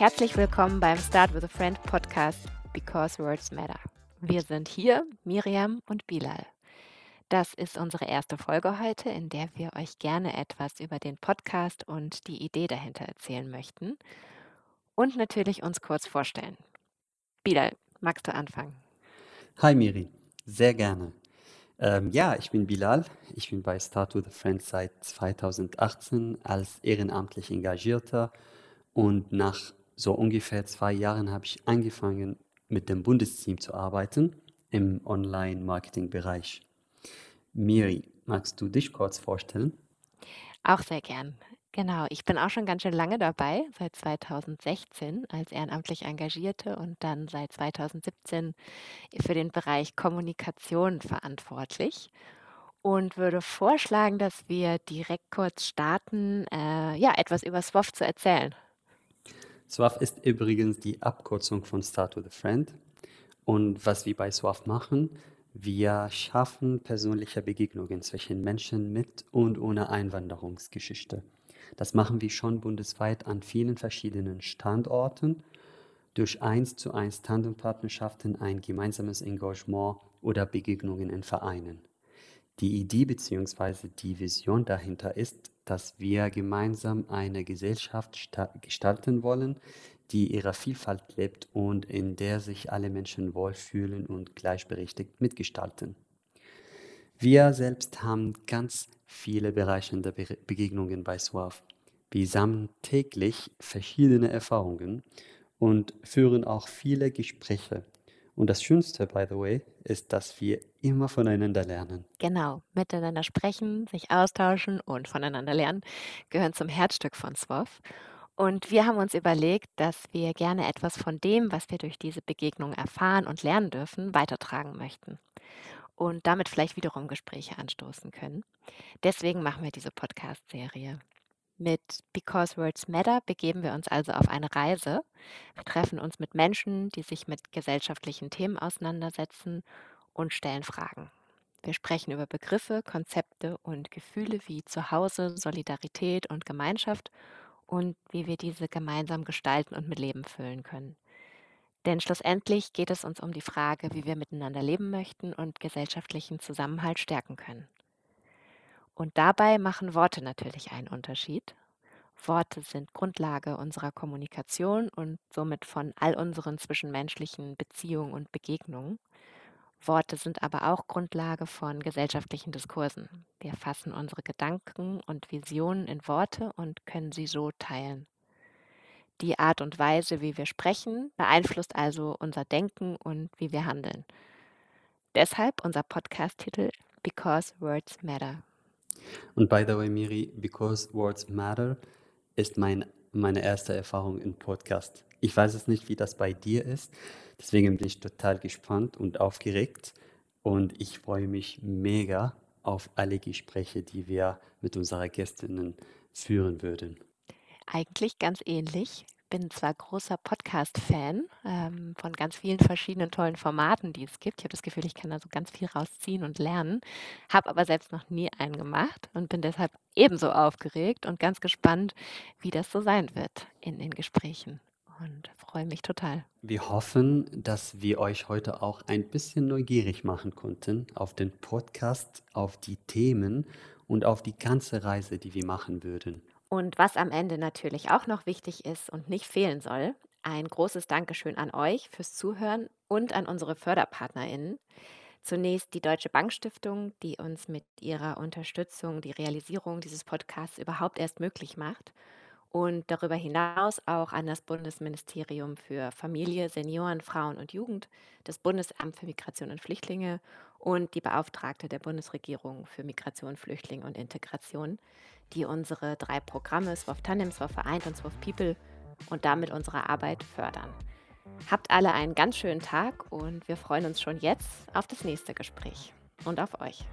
Herzlich willkommen beim Start with a Friend Podcast Because Words Matter. Wir sind hier, Miriam und Bilal. Das ist unsere erste Folge heute, in der wir euch gerne etwas über den Podcast und die Idee dahinter erzählen möchten und natürlich uns kurz vorstellen. Bilal, magst du anfangen? Hi Miri, sehr gerne. Ähm, ja, ich bin Bilal. Ich bin bei Start with a Friend seit 2018 als ehrenamtlich Engagierter und nach so ungefähr zwei Jahren habe ich angefangen, mit dem Bundesteam zu arbeiten im Online-Marketing-Bereich. Miri, magst du dich kurz vorstellen? Auch sehr gern. Genau, ich bin auch schon ganz schön lange dabei, seit 2016 als ehrenamtlich Engagierte und dann seit 2017 für den Bereich Kommunikation verantwortlich und würde vorschlagen, dass wir direkt kurz starten, äh, ja, etwas über SWOF zu erzählen. SWAF ist übrigens die Abkürzung von Start with a Friend. Und was wir bei SWAF machen, wir schaffen persönliche Begegnungen zwischen Menschen mit und ohne Einwanderungsgeschichte. Das machen wir schon bundesweit an vielen verschiedenen Standorten durch eins zu eins Tandempartnerschaften, ein gemeinsames Engagement oder Begegnungen in Vereinen. Die Idee bzw. die Vision dahinter ist, dass wir gemeinsam eine Gesellschaft gestalten wollen, die ihrer Vielfalt lebt und in der sich alle Menschen wohlfühlen und gleichberechtigt mitgestalten. Wir selbst haben ganz viele Bereiche der Begegnungen bei SWAF. Wir sammeln täglich verschiedene Erfahrungen und führen auch viele Gespräche. Und das Schönste, by the way, ist, dass wir immer voneinander lernen. Genau, miteinander sprechen, sich austauschen und voneinander lernen gehören zum Herzstück von SWAF. Und wir haben uns überlegt, dass wir gerne etwas von dem, was wir durch diese Begegnung erfahren und lernen dürfen, weitertragen möchten. Und damit vielleicht wiederum Gespräche anstoßen können. Deswegen machen wir diese Podcast-Serie. Mit Because Words Matter begeben wir uns also auf eine Reise. Wir treffen uns mit Menschen, die sich mit gesellschaftlichen Themen auseinandersetzen und stellen Fragen. Wir sprechen über Begriffe, Konzepte und Gefühle wie Zuhause, Solidarität und Gemeinschaft und wie wir diese gemeinsam gestalten und mit Leben füllen können. Denn schlussendlich geht es uns um die Frage, wie wir miteinander leben möchten und gesellschaftlichen Zusammenhalt stärken können. Und dabei machen Worte natürlich einen Unterschied. Worte sind Grundlage unserer Kommunikation und somit von all unseren zwischenmenschlichen Beziehungen und Begegnungen. Worte sind aber auch Grundlage von gesellschaftlichen Diskursen. Wir fassen unsere Gedanken und Visionen in Worte und können sie so teilen. Die Art und Weise, wie wir sprechen, beeinflusst also unser Denken und wie wir handeln. Deshalb unser Podcast-Titel Because Words Matter. Und by the way, Miri, Because Words Matter ist mein, meine erste Erfahrung im Podcast. Ich weiß es nicht, wie das bei dir ist. Deswegen bin ich total gespannt und aufgeregt. Und ich freue mich mega auf alle Gespräche, die wir mit unserer Gästinnen führen würden. Eigentlich ganz ähnlich bin zwar großer Podcast-Fan ähm, von ganz vielen verschiedenen tollen Formaten, die es gibt. Ich habe das Gefühl, ich kann da so ganz viel rausziehen und lernen, habe aber selbst noch nie einen gemacht und bin deshalb ebenso aufgeregt und ganz gespannt, wie das so sein wird in den Gesprächen und freue mich total. Wir hoffen, dass wir euch heute auch ein bisschen neugierig machen konnten auf den Podcast, auf die Themen und auf die ganze Reise, die wir machen würden. Und was am Ende natürlich auch noch wichtig ist und nicht fehlen soll, ein großes Dankeschön an euch fürs Zuhören und an unsere FörderpartnerInnen. Zunächst die Deutsche Bankstiftung, die uns mit ihrer Unterstützung die Realisierung dieses Podcasts überhaupt erst möglich macht. Und darüber hinaus auch an das Bundesministerium für Familie, Senioren, Frauen und Jugend, das Bundesamt für Migration und Flüchtlinge und die Beauftragte der Bundesregierung für Migration, Flüchtlinge und Integration, die unsere drei Programme SWOF Tandem, SWOF Vereint und SWOF People und damit unsere Arbeit fördern. Habt alle einen ganz schönen Tag und wir freuen uns schon jetzt auf das nächste Gespräch und auf euch.